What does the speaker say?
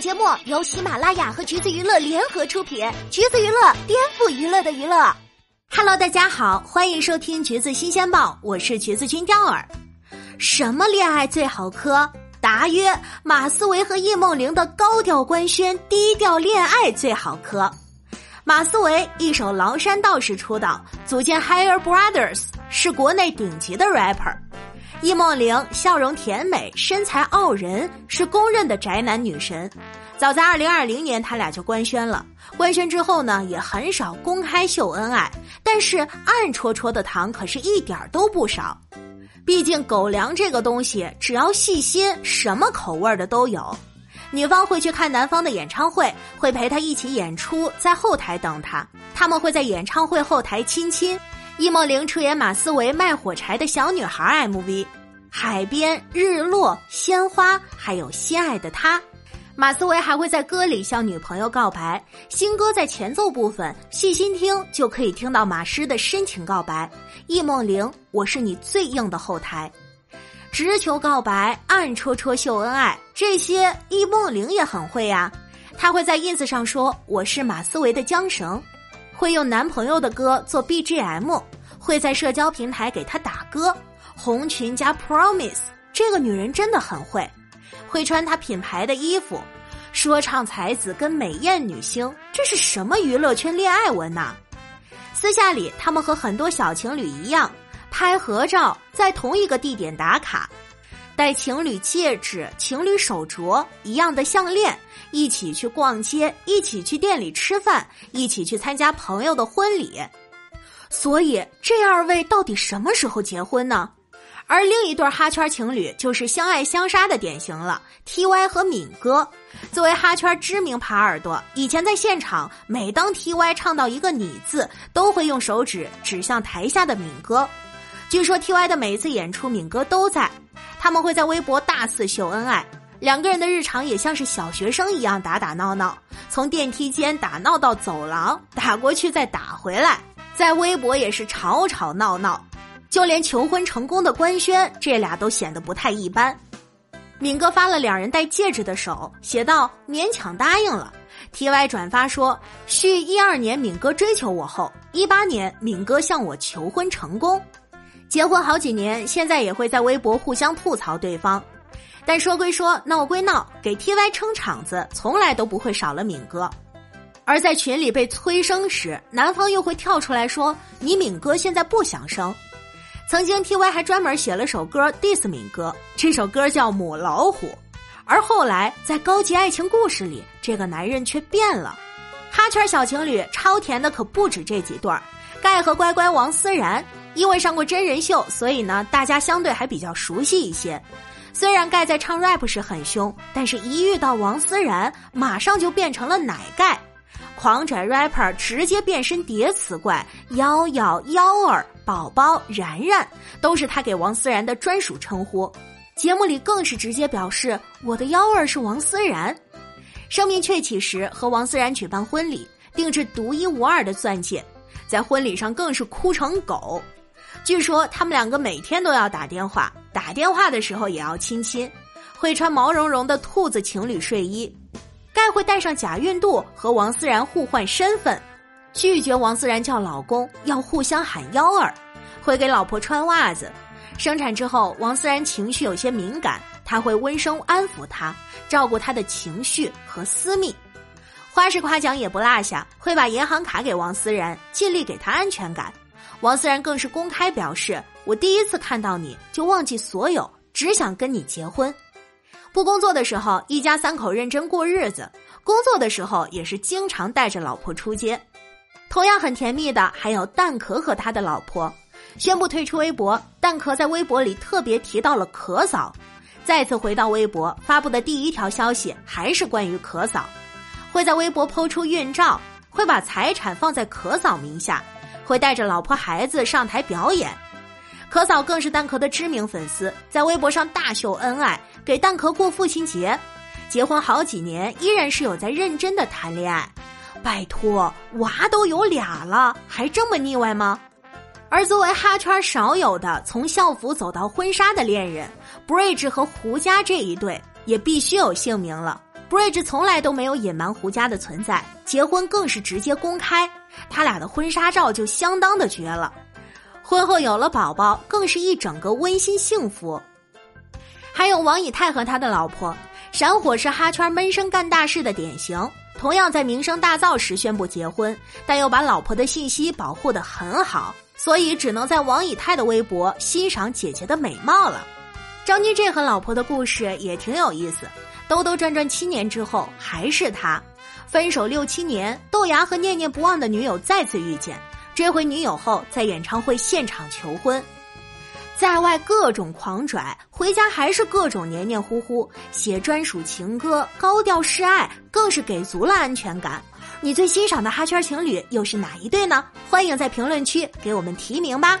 节目由喜马拉雅和橘子娱乐联合出品，橘子娱乐颠覆娱乐的娱乐。Hello，大家好，欢迎收听橘子新鲜报，我是橘子君钓儿。什么恋爱最好磕？答曰：马思唯和叶梦玲的高调官宣，低调恋爱最好磕。马思唯一首《崂山道士》出道，组建 Higher Brothers，是国内顶级的 rapper。易梦玲笑容甜美，身材傲人，是公认的宅男女神。早在二零二零年，他俩就官宣了。官宣之后呢，也很少公开秀恩爱，但是暗戳戳的糖可是一点都不少。毕竟狗粮这个东西，只要细心，什么口味的都有。女方会去看男方的演唱会，会陪他一起演出，在后台等他。他们会在演唱会后台亲亲。易梦玲出演马思唯卖火柴的小女孩 MV，海边、日落、鲜花，还有心爱的他。马思唯还会在歌里向女朋友告白。新歌在前奏部分，细心听就可以听到马诗的深情告白：“易梦玲，我是你最硬的后台。”直球告白，暗戳戳秀恩爱，这些易梦玲也很会呀。她会在 ins 上说：“我是马思唯的缰绳。”会用男朋友的歌做 BGM，会在社交平台给他打歌，红裙加 Promise，这个女人真的很会，会穿她品牌的衣服，说唱才子跟美艳女星，这是什么娱乐圈恋爱文呐？私下里，他们和很多小情侣一样，拍合照，在同一个地点打卡。戴情侣戒指、情侣手镯一样的项链，一起去逛街，一起去店里吃饭，一起去参加朋友的婚礼。所以这二位到底什么时候结婚呢？而另一对哈圈情侣就是相爱相杀的典型了，T Y 和敏哥。作为哈圈知名耙耳朵，以前在现场，每当 T Y 唱到一个“你”字，都会用手指指向台下的敏哥。据说 T Y 的每一次演出，敏哥都在。他们会在微博大肆秀恩爱，两个人的日常也像是小学生一样打打闹闹，从电梯间打闹到走廊，打过去再打回来，在微博也是吵吵闹闹，就连求婚成功的官宣，这俩都显得不太一般。敏哥发了两人戴戒指的手，写道：“勉强答应了。”T Y 转发说：“续一二年敏哥追求我后，一八年敏哥向我求婚成功。”结婚好几年，现在也会在微博互相吐槽对方，但说归说，闹归闹，给 T Y 撑场子从来都不会少了敏哥。而在群里被催生时，男方又会跳出来说：“你敏哥现在不想生。”曾经 T Y 还专门写了首歌 diss 敏哥，这首歌叫《母老虎》。而后来在高级爱情故事里，这个男人却变了。哈圈小情侣超甜的可不止这几对儿，盖和乖乖王思然。因为上过真人秀，所以呢，大家相对还比较熟悉一些。虽然盖在唱 rap 时很凶，但是一遇到王思然，马上就变成了奶盖，狂拽 rapper 直接变身叠词怪，幺幺幺儿、宝宝、然然，都是他给王思然的专属称呼。节目里更是直接表示我的幺儿是王思然。声名鹊起时，和王思然举办婚礼，定制独一无二的钻戒，在婚礼上更是哭成狗。据说他们两个每天都要打电话，打电话的时候也要亲亲，会穿毛茸茸的兔子情侣睡衣，盖会带上假孕肚和王思然互换身份，拒绝王思然叫老公，要互相喊幺儿，会给老婆穿袜子。生产之后，王思然情绪有些敏感，他会温声安抚她，照顾她的情绪和私密，花式夸奖也不落下，会把银行卡给王思然，尽力给她安全感。王思然更是公开表示：“我第一次看到你就忘记所有，只想跟你结婚。不工作的时候，一家三口认真过日子；工作的时候，也是经常带着老婆出街。同样很甜蜜的还有蛋壳和他的老婆。宣布退出微博，蛋壳在微博里特别提到了可嫂。再次回到微博发布的第一条消息还是关于可嫂，会在微博抛出孕照，会把财产放在可嫂名下。”会带着老婆孩子上台表演，可嫂更是蛋壳的知名粉丝，在微博上大秀恩爱，给蛋壳过父亲节。结婚好几年，依然是有在认真的谈恋爱。拜托，娃都有俩了，还这么腻歪吗？而作为哈圈少有的从校服走到婚纱的恋人，Bridge 和胡佳这一对也必须有姓名了。Bridge 从来都没有隐瞒胡家的存在，结婚更是直接公开，他俩的婚纱照就相当的绝了。婚后有了宝宝，更是一整个温馨幸福。还有王以太和他的老婆，闪火是哈圈闷声干大事的典型，同样在名声大噪时宣布结婚，但又把老婆的信息保护的很好，所以只能在王以太的微博欣赏姐姐的美貌了。张金志和老婆的故事也挺有意思。兜兜转转七年之后，还是他。分手六七年，豆芽和念念不忘的女友再次遇见，追回女友后，在演唱会现场求婚，在外各种狂拽，回家还是各种黏黏糊糊，写专属情歌，高调示爱，更是给足了安全感。你最欣赏的哈圈情侣又是哪一对呢？欢迎在评论区给我们提名吧。